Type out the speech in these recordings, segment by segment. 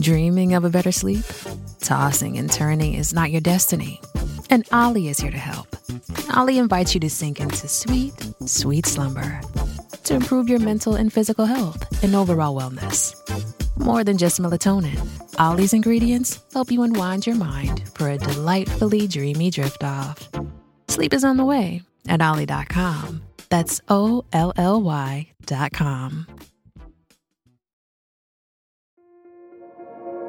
Dreaming of a better sleep? Tossing and turning is not your destiny. And Ollie is here to help. Ollie invites you to sink into sweet, sweet slumber to improve your mental and physical health and overall wellness. More than just melatonin, Ollie's ingredients help you unwind your mind for a delightfully dreamy drift off. Sleep is on the way at Ollie.com. That's O L L Y.com.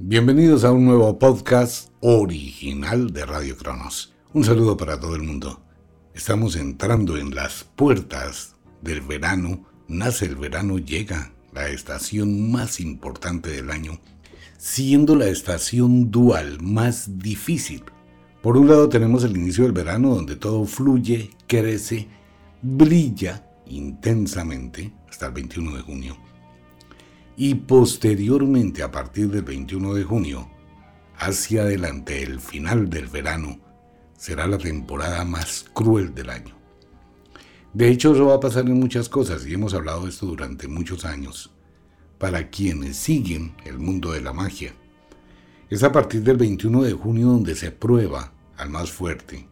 Bienvenidos a un nuevo podcast original de Radio Cronos. Un saludo para todo el mundo. Estamos entrando en las puertas del verano. Nace el verano, llega la estación más importante del año, siendo la estación dual más difícil. Por un lado tenemos el inicio del verano donde todo fluye, crece, brilla intensamente hasta el 21 de junio. Y posteriormente, a partir del 21 de junio, hacia adelante, el final del verano, será la temporada más cruel del año. De hecho, eso va a pasar en muchas cosas y hemos hablado de esto durante muchos años. Para quienes siguen el mundo de la magia, es a partir del 21 de junio donde se prueba al más fuerte.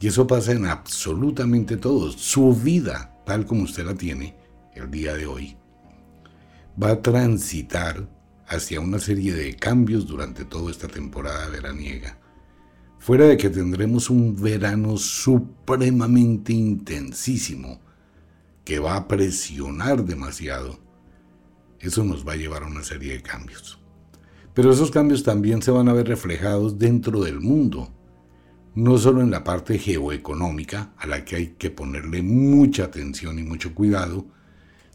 Y eso pasa en absolutamente todo. Su vida, tal como usted la tiene el día de hoy, va a transitar hacia una serie de cambios durante toda esta temporada veraniega. Fuera de que tendremos un verano supremamente intensísimo que va a presionar demasiado, eso nos va a llevar a una serie de cambios. Pero esos cambios también se van a ver reflejados dentro del mundo, no solo en la parte geoeconómica, a la que hay que ponerle mucha atención y mucho cuidado,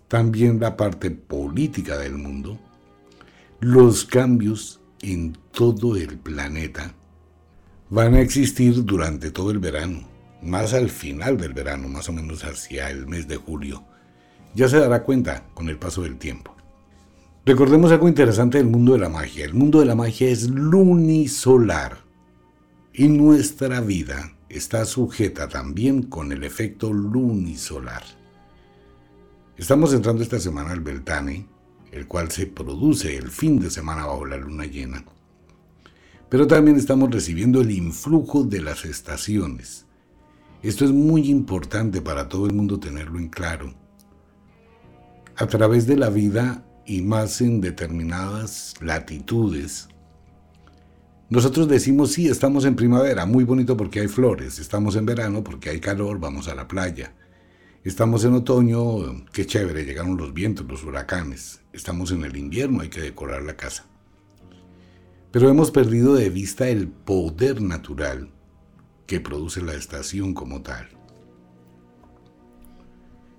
también la parte política del mundo, los cambios en todo el planeta, van a existir durante todo el verano, más al final del verano, más o menos hacia el mes de julio. Ya se dará cuenta con el paso del tiempo. Recordemos algo interesante del mundo de la magia. El mundo de la magia es lunisolar y nuestra vida está sujeta también con el efecto lunisolar. Estamos entrando esta semana al Beltane, el cual se produce el fin de semana bajo la luna llena pero también estamos recibiendo el influjo de las estaciones. Esto es muy importante para todo el mundo tenerlo en claro. A través de la vida y más en determinadas latitudes, nosotros decimos sí, estamos en primavera, muy bonito porque hay flores, estamos en verano porque hay calor, vamos a la playa. Estamos en otoño, qué chévere, llegaron los vientos, los huracanes. Estamos en el invierno, hay que decorar la casa pero hemos perdido de vista el poder natural que produce la estación como tal.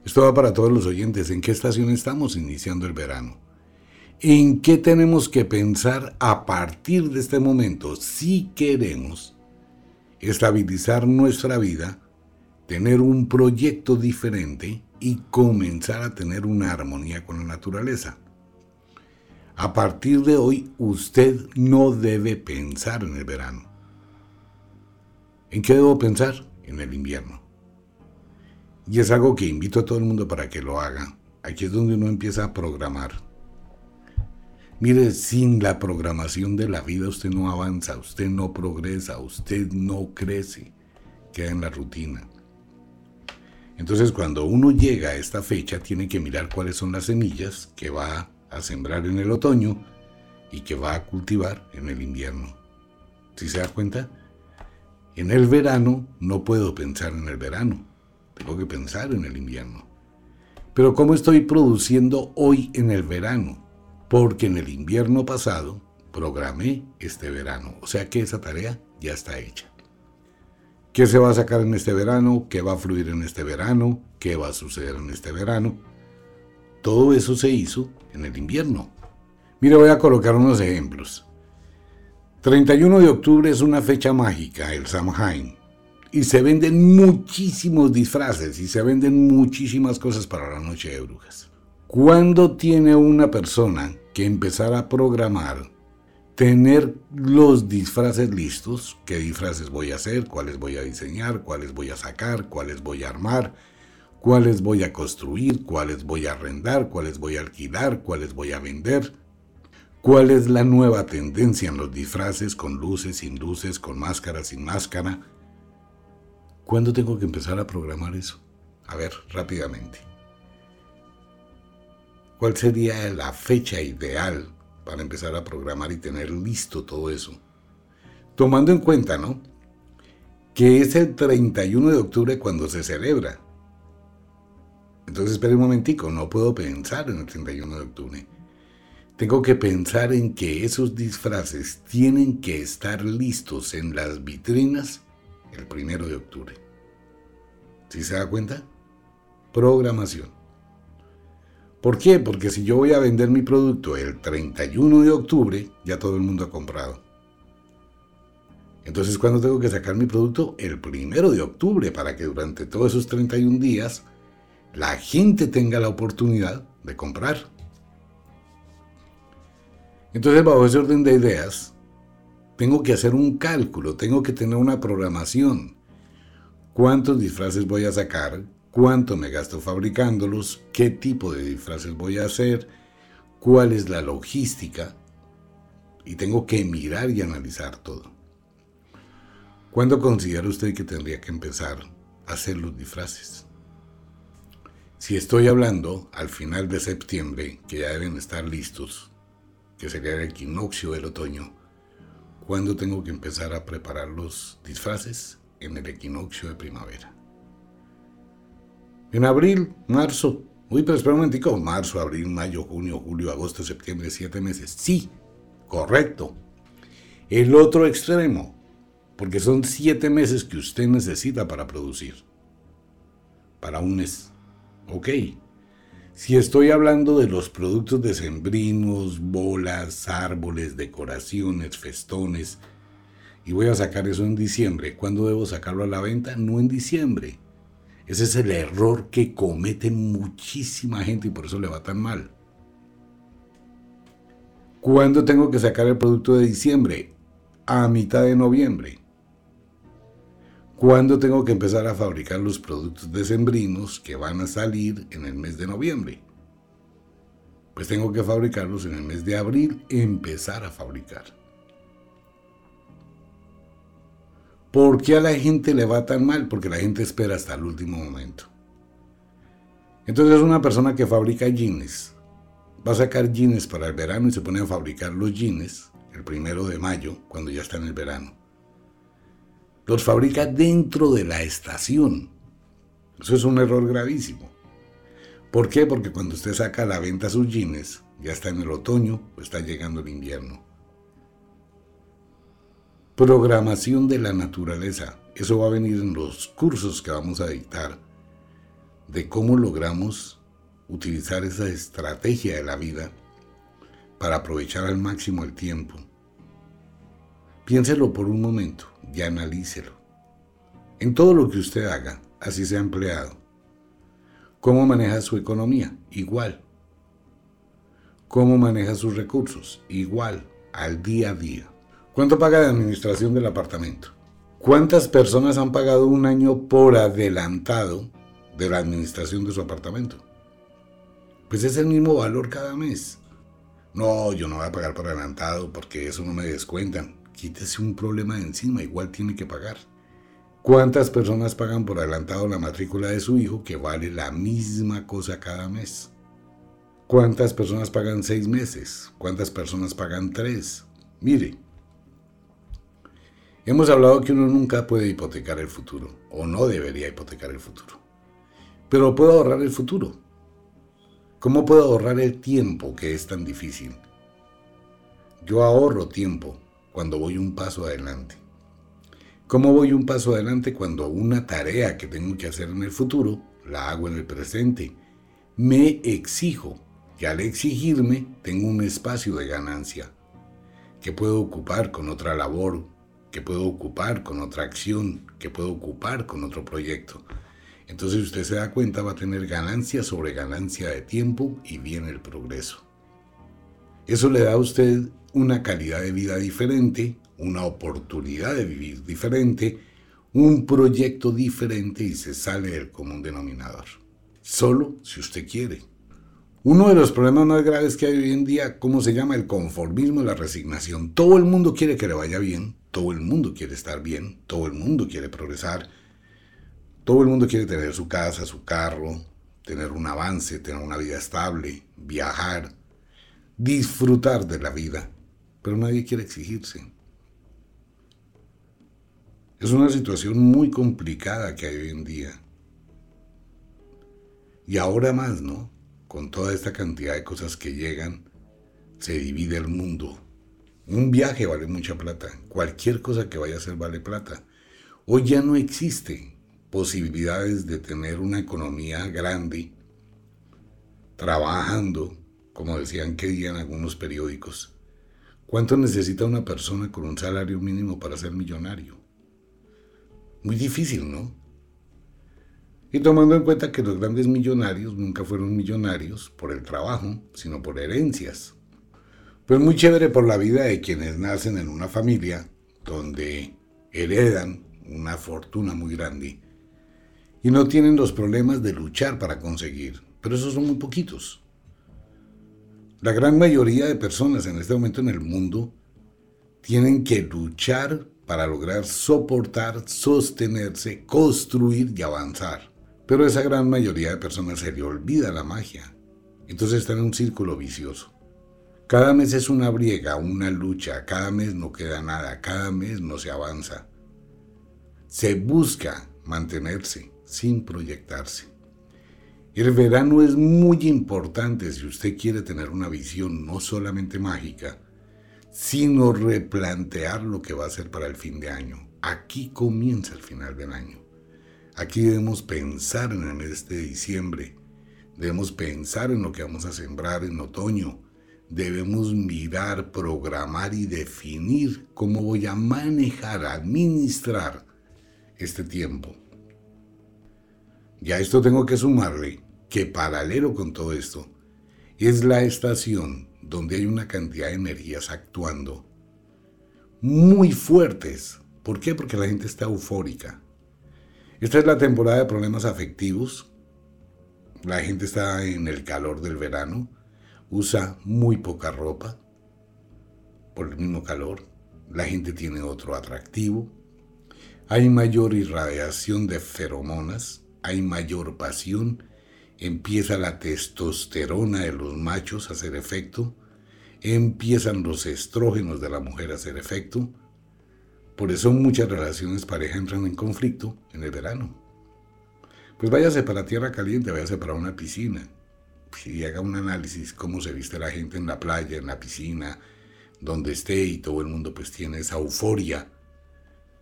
Esto va para todos los oyentes. ¿En qué estación estamos iniciando el verano? ¿En qué tenemos que pensar a partir de este momento si queremos estabilizar nuestra vida, tener un proyecto diferente y comenzar a tener una armonía con la naturaleza? A partir de hoy, usted no debe pensar en el verano. ¿En qué debo pensar? En el invierno. Y es algo que invito a todo el mundo para que lo haga. Aquí es donde uno empieza a programar. Mire, sin la programación de la vida usted no avanza, usted no progresa, usted no crece, queda en la rutina. Entonces cuando uno llega a esta fecha tiene que mirar cuáles son las semillas que va a sembrar en el otoño y que va a cultivar en el invierno. ¿Sí se da cuenta? En el verano no puedo pensar en el verano, tengo que pensar en el invierno. Pero ¿cómo estoy produciendo hoy en el verano? Porque en el invierno pasado programé este verano, o sea que esa tarea ya está hecha. ¿Qué se va a sacar en este verano? ¿Qué va a fluir en este verano? ¿Qué va a suceder en este verano? Todo eso se hizo en el invierno. Mire, voy a colocar unos ejemplos. 31 de octubre es una fecha mágica, el Samhain, y se venden muchísimos disfraces y se venden muchísimas cosas para la noche de brujas. ¿Cuándo tiene una persona que empezar a programar tener los disfraces listos, qué disfraces voy a hacer, cuáles voy a diseñar, cuáles voy a sacar, cuáles voy a armar, cuáles voy a construir, cuáles voy a arrendar, cuáles voy a alquilar, cuáles voy a vender, cuál es la nueva tendencia en los disfraces con luces, sin luces, con máscara, sin máscara. ¿Cuándo tengo que empezar a programar eso? A ver, rápidamente. ¿Cuál sería la fecha ideal para empezar a programar y tener listo todo eso. Tomando en cuenta, ¿no? Que es el 31 de octubre cuando se celebra. Entonces, espere un momentico, no puedo pensar en el 31 de octubre. Tengo que pensar en que esos disfraces tienen que estar listos en las vitrinas el 1 de octubre. ¿Sí se da cuenta? Programación. ¿Por qué? Porque si yo voy a vender mi producto el 31 de octubre, ya todo el mundo ha comprado. Entonces, ¿cuándo tengo que sacar mi producto? El 1 de octubre, para que durante todos esos 31 días la gente tenga la oportunidad de comprar. Entonces, bajo ese orden de ideas, tengo que hacer un cálculo, tengo que tener una programación. ¿Cuántos disfraces voy a sacar? Cuánto me gasto fabricándolos, qué tipo de disfraces voy a hacer, cuál es la logística. Y tengo que mirar y analizar todo. ¿Cuándo considera usted que tendría que empezar a hacer los disfraces? Si estoy hablando al final de septiembre, que ya deben estar listos, que sería el equinoccio del otoño, ¿cuándo tengo que empezar a preparar los disfraces? En el equinoccio de primavera. En abril, marzo. Uy, pero espera un momentico. Marzo, abril, mayo, junio, julio, agosto, septiembre, siete meses. Sí, correcto. El otro extremo, porque son siete meses que usted necesita para producir. Para un mes. Ok. Si estoy hablando de los productos decembrinos, bolas, árboles, decoraciones, festones, y voy a sacar eso en diciembre, ¿cuándo debo sacarlo a la venta? No en diciembre ese es el error que comete muchísima gente y por eso le va tan mal. ¿Cuándo tengo que sacar el producto de diciembre? A mitad de noviembre. ¿Cuándo tengo que empezar a fabricar los productos decembrinos que van a salir en el mes de noviembre? Pues tengo que fabricarlos en el mes de abril, empezar a fabricar. ¿Por qué a la gente le va tan mal? Porque la gente espera hasta el último momento. Entonces una persona que fabrica jeans va a sacar jeans para el verano y se pone a fabricar los jeans el primero de mayo, cuando ya está en el verano. Los fabrica dentro de la estación. Eso es un error gravísimo. ¿Por qué? Porque cuando usted saca a la venta sus jeans, ya está en el otoño o está llegando el invierno programación de la naturaleza. Eso va a venir en los cursos que vamos a dictar de cómo logramos utilizar esa estrategia de la vida para aprovechar al máximo el tiempo. Piénselo por un momento y analícelo. En todo lo que usted haga, así sea empleado. ¿Cómo maneja su economía? Igual. cómo maneja sus recursos, igual, al día a día. ¿Cuánto paga de administración del apartamento? ¿Cuántas personas han pagado un año por adelantado de la administración de su apartamento? Pues es el mismo valor cada mes. No, yo no voy a pagar por adelantado porque eso no me descuentan. Quítese un problema de encima, igual tiene que pagar. ¿Cuántas personas pagan por adelantado la matrícula de su hijo que vale la misma cosa cada mes? ¿Cuántas personas pagan seis meses? ¿Cuántas personas pagan tres? Mire, hemos hablado que uno nunca puede hipotecar el futuro, o no debería hipotecar el futuro, pero puedo ahorrar el futuro. ¿Cómo puedo ahorrar el tiempo que es tan difícil? Yo ahorro tiempo cuando voy un paso adelante. ¿Cómo voy un paso adelante cuando una tarea que tengo que hacer en el futuro la hago en el presente? Me exijo y al exigirme tengo un espacio de ganancia que puedo ocupar con otra labor, que puedo ocupar con otra acción, que puedo ocupar con otro proyecto. Entonces usted se da cuenta va a tener ganancia sobre ganancia de tiempo y viene el progreso. Eso le da a usted una calidad de vida diferente, una oportunidad de vivir diferente, un proyecto diferente y se sale del común denominador. Solo si usted quiere. Uno de los problemas más graves que hay hoy en día, ¿cómo se llama? El conformismo y la resignación. Todo el mundo quiere que le vaya bien, todo el mundo quiere estar bien, todo el mundo quiere progresar, todo el mundo quiere tener su casa, su carro, tener un avance, tener una vida estable, viajar, disfrutar de la vida, pero nadie quiere exigirse. Es una situación muy complicada que hay hoy en día. Y ahora más, ¿no? Con toda esta cantidad de cosas que llegan, se divide el mundo. Un viaje vale mucha plata. Cualquier cosa que vaya a hacer vale plata. Hoy ya no existe posibilidades de tener una economía grande, trabajando, como decían que día en algunos periódicos. ¿Cuánto necesita una persona con un salario mínimo para ser millonario? Muy difícil, ¿no? Y tomando en cuenta que los grandes millonarios nunca fueron millonarios por el trabajo, sino por herencias. Pues muy chévere por la vida de quienes nacen en una familia donde heredan una fortuna muy grande y no tienen los problemas de luchar para conseguir, pero esos son muy poquitos. La gran mayoría de personas en este momento en el mundo tienen que luchar para lograr soportar, sostenerse, construir y avanzar. Pero esa gran mayoría de personas se le olvida la magia. Entonces está en un círculo vicioso. Cada mes es una briega, una lucha, cada mes no queda nada, cada mes no se avanza. Se busca mantenerse sin proyectarse. El verano es muy importante si usted quiere tener una visión no solamente mágica, sino replantear lo que va a ser para el fin de año. Aquí comienza el final del año. Aquí debemos pensar en de diciembre. Debemos pensar en lo que vamos a sembrar en otoño. Debemos mirar, programar y definir cómo voy a manejar, administrar este tiempo. Y a esto tengo que sumarle que paralelo con todo esto es la estación donde hay una cantidad de energías actuando muy fuertes. ¿Por qué? Porque la gente está eufórica. Esta es la temporada de problemas afectivos. La gente está en el calor del verano. Usa muy poca ropa por el mismo calor. La gente tiene otro atractivo. Hay mayor irradiación de feromonas. Hay mayor pasión empieza la testosterona de los machos a hacer efecto, empiezan los estrógenos de la mujer a hacer efecto. Por eso muchas relaciones pareja entran en conflicto en el verano. Pues váyase para tierra caliente, váyase para una piscina. Y haga un análisis cómo se viste la gente en la playa, en la piscina, donde esté y todo el mundo pues tiene esa euforia.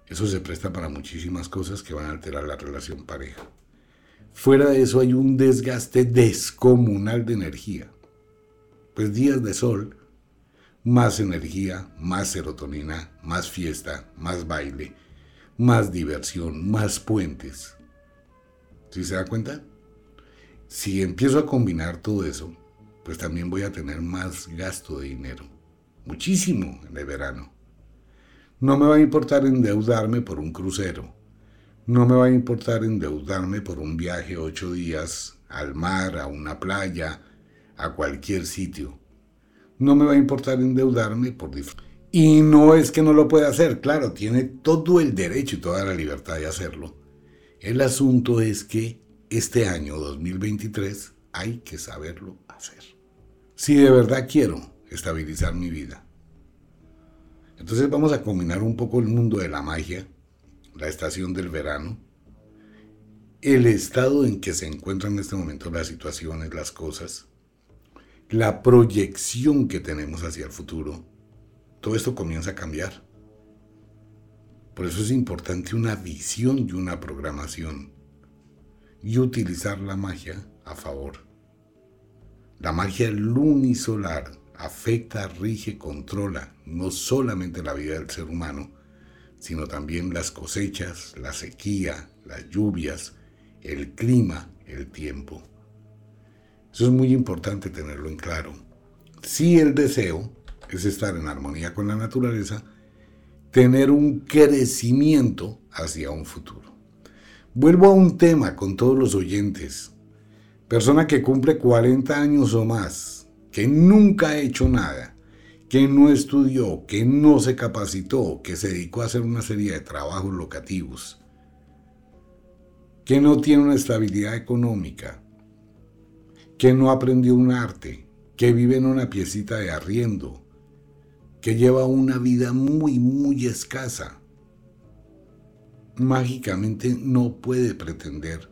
Eso se presta para muchísimas cosas que van a alterar la relación pareja. Fuera de eso hay un desgaste descomunal de energía. Pues días de sol, más energía, más serotonina, más fiesta, más baile, más diversión, más puentes. ¿Sí se da cuenta? Si empiezo a combinar todo eso, pues también voy a tener más gasto de dinero. Muchísimo en el verano. No me va a importar endeudarme por un crucero. No me va a importar endeudarme por un viaje ocho días al mar, a una playa, a cualquier sitio. No me va a importar endeudarme por Y no es que no lo pueda hacer, claro, tiene todo el derecho y toda la libertad de hacerlo. El asunto es que este año 2023 hay que saberlo hacer. Si de verdad quiero estabilizar mi vida. Entonces vamos a combinar un poco el mundo de la magia, la estación del verano, el estado en que se encuentran en este momento las situaciones, las cosas, la proyección que tenemos hacia el futuro, todo esto comienza a cambiar. Por eso es importante una visión y una programación y utilizar la magia a favor. La magia lunisolar afecta, rige, controla no solamente la vida del ser humano, sino también las cosechas, la sequía, las lluvias, el clima, el tiempo. Eso es muy importante tenerlo en claro. Si el deseo es estar en armonía con la naturaleza, tener un crecimiento hacia un futuro. Vuelvo a un tema con todos los oyentes. Persona que cumple 40 años o más, que nunca ha hecho nada, que no estudió, que no se capacitó, que se dedicó a hacer una serie de trabajos locativos, que no tiene una estabilidad económica, que no aprendió un arte, que vive en una piecita de arriendo, que lleva una vida muy, muy escasa, mágicamente no puede pretender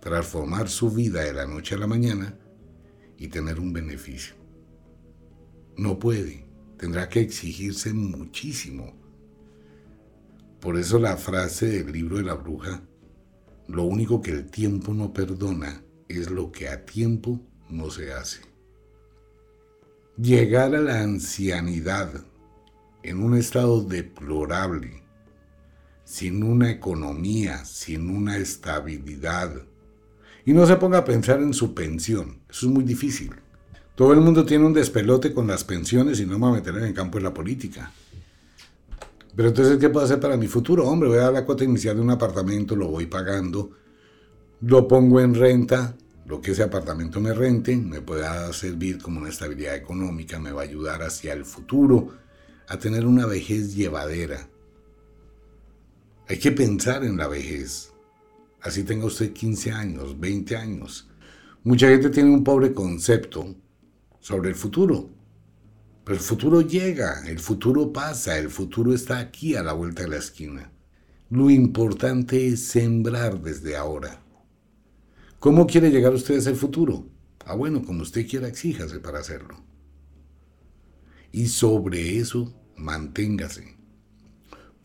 transformar su vida de la noche a la mañana y tener un beneficio. No puede, tendrá que exigirse muchísimo. Por eso la frase del libro de la bruja, lo único que el tiempo no perdona es lo que a tiempo no se hace. Llegar a la ancianidad en un estado deplorable, sin una economía, sin una estabilidad, y no se ponga a pensar en su pensión, eso es muy difícil. Todo el mundo tiene un despelote con las pensiones y no me va a meter en el campo de la política. Pero entonces, ¿qué puedo hacer para mi futuro? Hombre, voy a dar la cuota inicial de un apartamento, lo voy pagando, lo pongo en renta, lo que ese apartamento me rente, me pueda servir como una estabilidad económica, me va a ayudar hacia el futuro a tener una vejez llevadera. Hay que pensar en la vejez. Así tenga usted 15 años, 20 años. Mucha gente tiene un pobre concepto sobre el futuro. Pero el futuro llega, el futuro pasa, el futuro está aquí a la vuelta de la esquina. Lo importante es sembrar desde ahora. ¿Cómo quiere llegar usted a ese futuro? Ah, bueno, como usted quiera, exíjase para hacerlo. Y sobre eso, manténgase.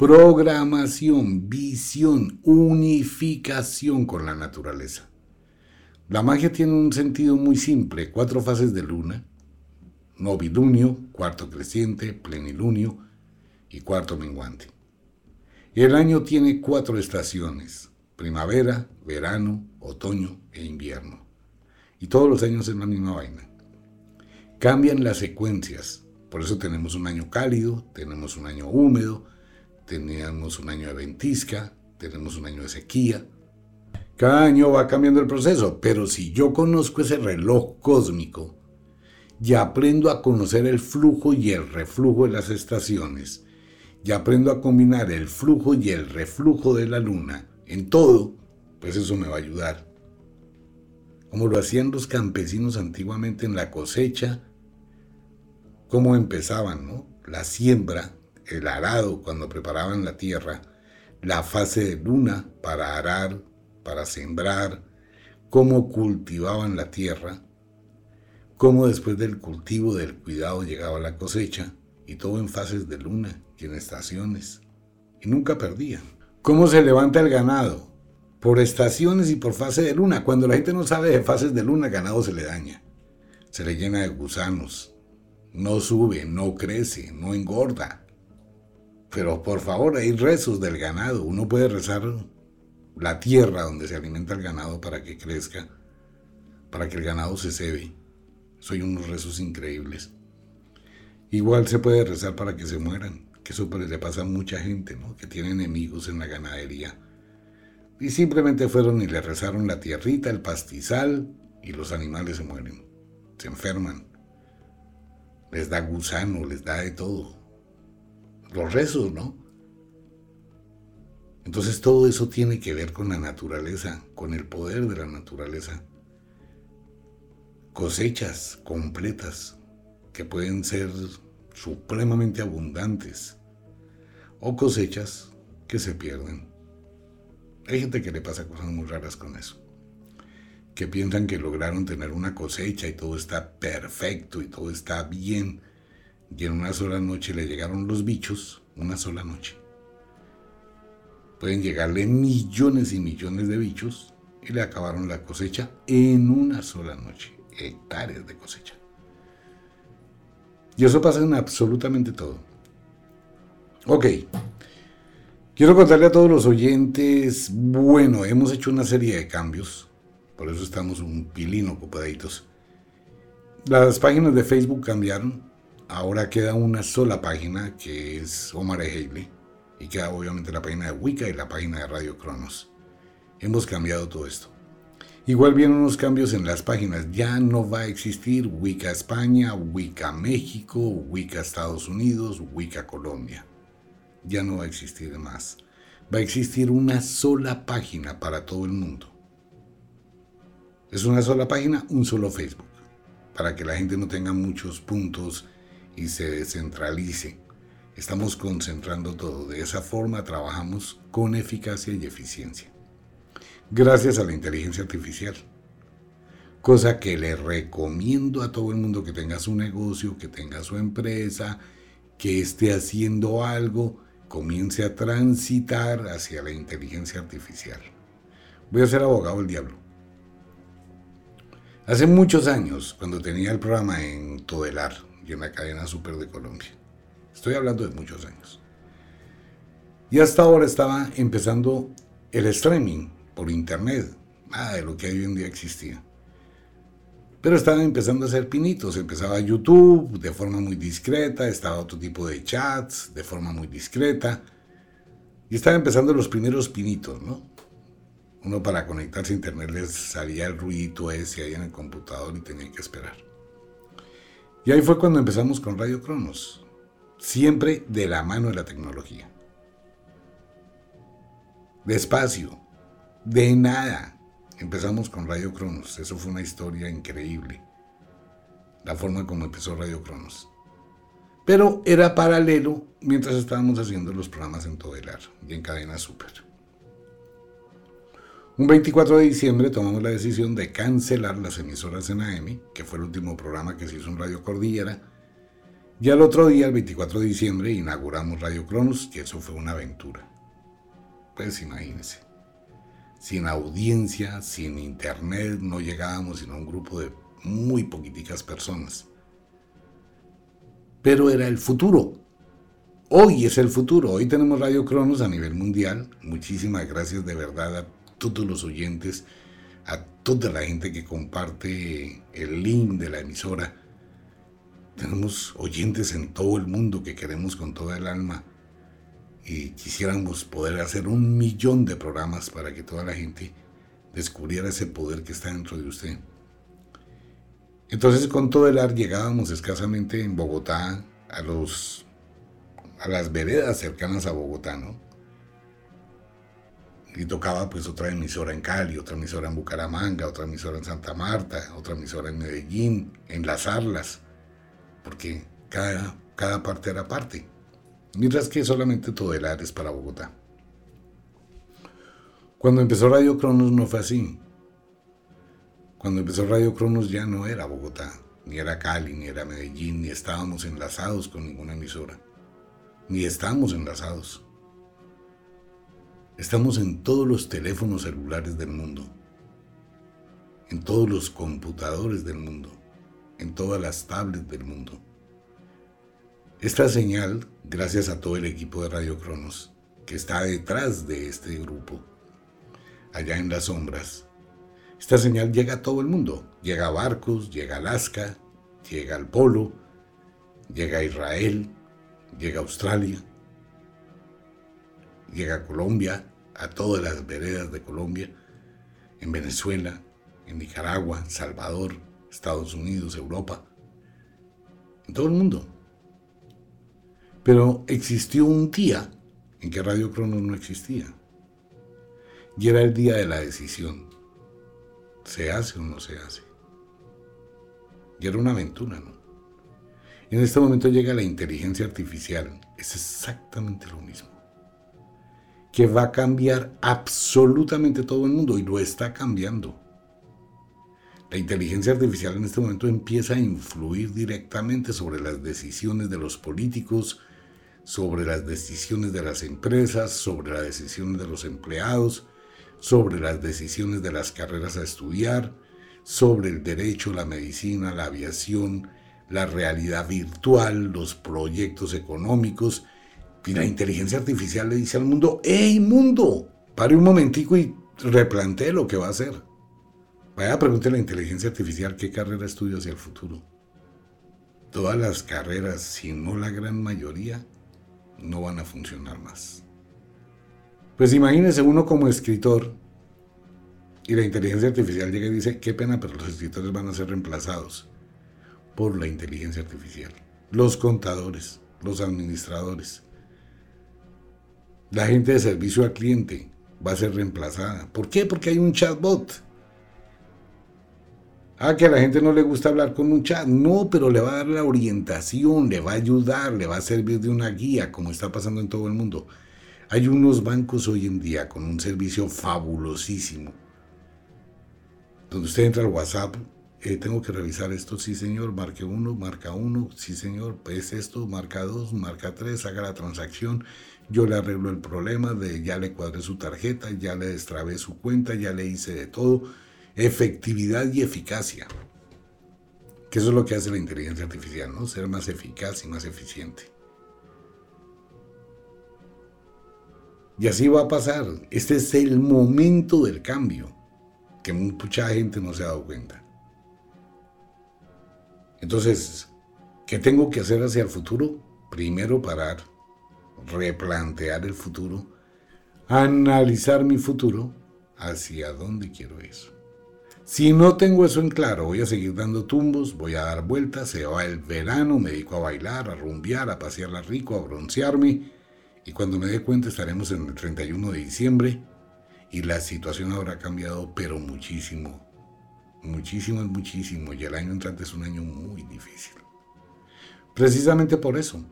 Programación, visión, unificación con la naturaleza. La magia tiene un sentido muy simple, cuatro fases de luna, novilunio, cuarto creciente, plenilunio y cuarto menguante. El año tiene cuatro estaciones, primavera, verano, otoño e invierno. Y todos los años es la misma vaina. Cambian las secuencias. Por eso tenemos un año cálido, tenemos un año húmedo, tenemos un año de ventisca, tenemos un año de sequía. Cada año va cambiando el proceso, pero si yo conozco ese reloj cósmico y aprendo a conocer el flujo y el reflujo de las estaciones, y aprendo a combinar el flujo y el reflujo de la luna, en todo, pues eso me va a ayudar. Como lo hacían los campesinos antiguamente en la cosecha, cómo empezaban, ¿no? La siembra, el arado cuando preparaban la tierra, la fase de luna para arar, para sembrar, cómo cultivaban la tierra, cómo después del cultivo, del cuidado llegaba la cosecha, y todo en fases de luna y en estaciones, y nunca perdían. ¿Cómo se levanta el ganado? Por estaciones y por fase de luna. Cuando la gente no sabe de fases de luna, el ganado se le daña. Se le llena de gusanos. No sube, no crece, no engorda. Pero por favor, hay rezos del ganado. Uno puede rezar la tierra donde se alimenta el ganado para que crezca, para que el ganado se cebe. Soy unos rezos increíbles. Igual se puede rezar para que se mueran, que eso le pasa a mucha gente, ¿no? Que tiene enemigos en la ganadería. Y simplemente fueron y le rezaron la tierrita, el pastizal, y los animales se mueren, se enferman. Les da gusano, les da de todo. Los rezos, ¿no? Entonces todo eso tiene que ver con la naturaleza, con el poder de la naturaleza. Cosechas completas que pueden ser supremamente abundantes o cosechas que se pierden. Hay gente que le pasa cosas muy raras con eso, que piensan que lograron tener una cosecha y todo está perfecto y todo está bien, y en una sola noche le llegaron los bichos, una sola noche Pueden llegarle millones y millones de bichos y le acabaron la cosecha en una sola noche. Hectáreas de cosecha. Y eso pasa en absolutamente todo. Ok. Quiero contarle a todos los oyentes, bueno, hemos hecho una serie de cambios, por eso estamos un pilino ocupaditos. Las páginas de Facebook cambiaron, ahora queda una sola página que es Omar Haley y queda obviamente la página de Wicca y la página de Radio Cronos. Hemos cambiado todo esto. Igual vienen unos cambios en las páginas. Ya no va a existir Wicca España, Wicca México, Wicca Estados Unidos, Wicca Colombia. Ya no va a existir más. Va a existir una sola página para todo el mundo. Es una sola página, un solo Facebook. Para que la gente no tenga muchos puntos y se descentralice. Estamos concentrando todo. De esa forma trabajamos con eficacia y eficiencia. Gracias a la inteligencia artificial. Cosa que le recomiendo a todo el mundo que tenga su negocio, que tenga su empresa, que esté haciendo algo, comience a transitar hacia la inteligencia artificial. Voy a ser abogado del diablo. Hace muchos años, cuando tenía el programa en Todelar y en la cadena Super de Colombia, Estoy hablando de muchos años. Y hasta ahora estaba empezando el streaming por internet, nada de lo que hoy en día existía. Pero estaban empezando a hacer pinitos, empezaba YouTube de forma muy discreta, estaba otro tipo de chats de forma muy discreta, y estaban empezando los primeros pinitos, ¿no? Uno para conectarse a internet les salía el ruido ese ahí en el computador y tenían que esperar. Y ahí fue cuando empezamos con Radio Cronos siempre de la mano de la tecnología. Despacio, de nada. Empezamos con Radio Cronos, eso fue una historia increíble. La forma como empezó Radio Cronos. Pero era paralelo mientras estábamos haciendo los programas en Todelar y en Cadena Super. Un 24 de diciembre tomamos la decisión de cancelar las emisoras en AM, que fue el último programa que se hizo en Radio Cordillera, y al otro día, el 24 de diciembre, inauguramos Radio Cronos y eso fue una aventura. Pues imagínense. Sin audiencia, sin internet, no llegábamos sino a un grupo de muy poquiticas personas. Pero era el futuro. Hoy es el futuro. Hoy tenemos Radio Cronos a nivel mundial. Muchísimas gracias de verdad a todos los oyentes, a toda la gente que comparte el link de la emisora tenemos oyentes en todo el mundo que queremos con toda el alma y quisiéramos poder hacer un millón de programas para que toda la gente descubriera ese poder que está dentro de usted. Entonces con todo el ar llegábamos escasamente en Bogotá a los a las veredas cercanas a Bogotá, ¿no? Y tocaba pues otra emisora en Cali, otra emisora en Bucaramanga, otra emisora en Santa Marta, otra emisora en Medellín, enlazarlas porque cada, cada parte era parte, mientras que solamente Todelar es para Bogotá. Cuando empezó Radio Cronos no fue así. Cuando empezó Radio Cronos ya no era Bogotá, ni era Cali, ni era Medellín, ni estábamos enlazados con ninguna emisora, ni estamos enlazados. Estamos en todos los teléfonos celulares del mundo, en todos los computadores del mundo en todas las tablets del mundo. Esta señal, gracias a todo el equipo de Radio Cronos, que está detrás de este grupo, allá en las sombras, esta señal llega a todo el mundo, llega a barcos, llega a Alaska, llega al polo, llega a Israel, llega a Australia, llega a Colombia, a todas las veredas de Colombia, en Venezuela, en Nicaragua, Salvador, Estados Unidos, Europa, en todo el mundo. Pero existió un día en que Radio Cronos no existía. Y era el día de la decisión. ¿Se hace o no se hace? Y era una aventura, ¿no? En este momento llega la inteligencia artificial. Es exactamente lo mismo. Que va a cambiar absolutamente todo el mundo y lo está cambiando. La inteligencia artificial en este momento empieza a influir directamente sobre las decisiones de los políticos, sobre las decisiones de las empresas, sobre las decisiones de los empleados, sobre las decisiones de las carreras a estudiar, sobre el derecho, la medicina, la aviación, la realidad virtual, los proyectos económicos. Y la inteligencia artificial le dice al mundo, ¡Ey mundo! Pare un momentico y replantee lo que va a hacer. Vaya a preguntarle a la inteligencia artificial qué carrera estudia hacia el futuro. Todas las carreras, si no la gran mayoría, no van a funcionar más. Pues imagínese uno como escritor y la inteligencia artificial llega y dice, qué pena, pero los escritores van a ser reemplazados por la inteligencia artificial. Los contadores, los administradores, la gente de servicio al cliente va a ser reemplazada. ¿Por qué? Porque hay un chatbot. Ah, que a la gente no le gusta hablar con un chat. No, pero le va a dar la orientación, le va a ayudar, le va a servir de una guía, como está pasando en todo el mundo. Hay unos bancos hoy en día con un servicio fabulosísimo. Donde usted entra al WhatsApp, eh, tengo que revisar esto, sí señor, marque uno, marca uno, sí señor, es esto, marca dos, marca tres, haga la transacción, yo le arreglo el problema, ya le cuadré su tarjeta, ya le destrabé su cuenta, ya le hice de todo. Efectividad y eficacia. Que eso es lo que hace la inteligencia artificial, ¿no? Ser más eficaz y más eficiente. Y así va a pasar. Este es el momento del cambio, que mucha gente no se ha dado cuenta. Entonces, ¿qué tengo que hacer hacia el futuro? Primero parar, replantear el futuro, analizar mi futuro, hacia dónde quiero ir. Si no tengo eso en claro, voy a seguir dando tumbos, voy a dar vueltas, se va el verano, me dedico a bailar, a rumbear, a pasearla rico, a broncearme, y cuando me dé cuenta estaremos en el 31 de diciembre y la situación habrá cambiado, pero muchísimo, muchísimo, muchísimo, y el año entrante es un año muy difícil. Precisamente por eso,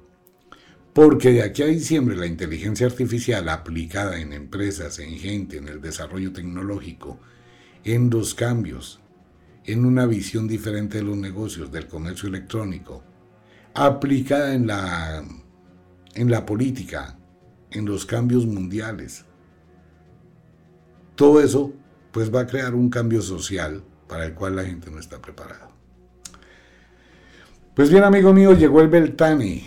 porque de aquí a diciembre la inteligencia artificial aplicada en empresas, en gente, en el desarrollo tecnológico, en los cambios, en una visión diferente de los negocios, del comercio electrónico, aplicada en la, en la política, en los cambios mundiales. Todo eso pues va a crear un cambio social para el cual la gente no está preparada. Pues bien, amigo mío, llegó el Beltane.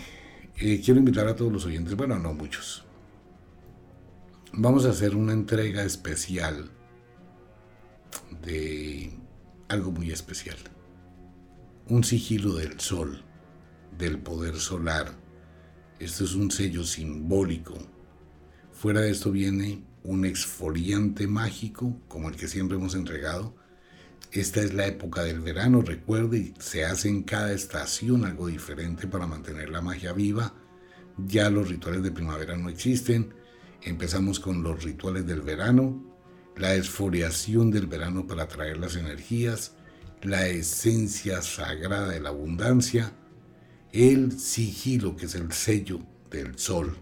Eh, quiero invitar a todos los oyentes, bueno, no muchos. Vamos a hacer una entrega especial de algo muy especial. Un sigilo del sol, del poder solar. Esto es un sello simbólico. Fuera de esto viene un exfoliante mágico, como el que siempre hemos entregado, esta es la época del verano, recuerde, se hace en cada estación algo diferente para mantener la magia viva. Ya los rituales de primavera no existen. Empezamos con los rituales del verano, la esfoliación del verano para traer las energías, la esencia sagrada de la abundancia, el sigilo que es el sello del sol.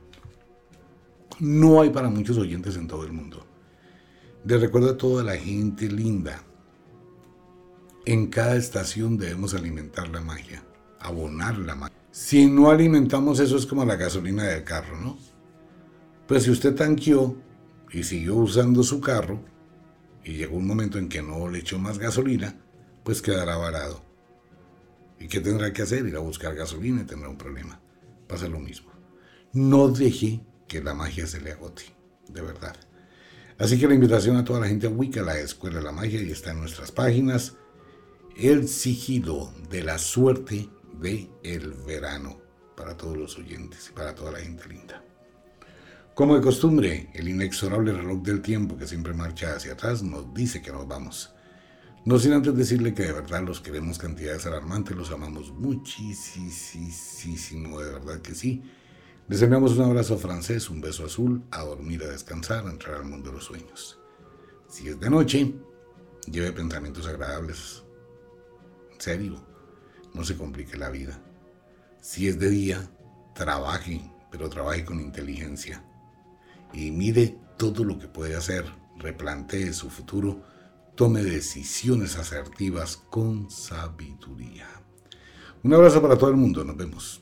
No hay para muchos oyentes en todo el mundo. Les recuerdo a toda la gente linda en cada estación debemos alimentar la magia, abonar la magia. Si no alimentamos eso es como la gasolina del carro, ¿no? Pues si usted tanqueó y siguió usando su carro y llegó un momento en que no le echó más gasolina, pues quedará varado. ¿Y qué tendrá que hacer? Ir a buscar gasolina y tendrá un problema. Pasa lo mismo. No deje que la magia se le agote, de verdad. Así que la invitación a toda la gente a Wicca, la Escuela de la Magia, y está en nuestras páginas el sigilo de la suerte de el verano para todos los oyentes y para toda la gente linda. Como de costumbre, el inexorable reloj del tiempo que siempre marcha hacia atrás nos dice que nos vamos. No sin antes decirle que de verdad los queremos cantidades alarmantes, los amamos muchísimo, de verdad que sí. Les enviamos un abrazo francés, un beso azul, a dormir, a descansar, a entrar al mundo de los sueños. Si es de noche, lleve pensamientos agradables. Serio, no se complique la vida. Si es de día, trabaje, pero trabaje con inteligencia. Y mire todo lo que puede hacer, replantee su futuro tome decisiones asertivas con sabiduría. Un abrazo para todo el mundo, nos vemos.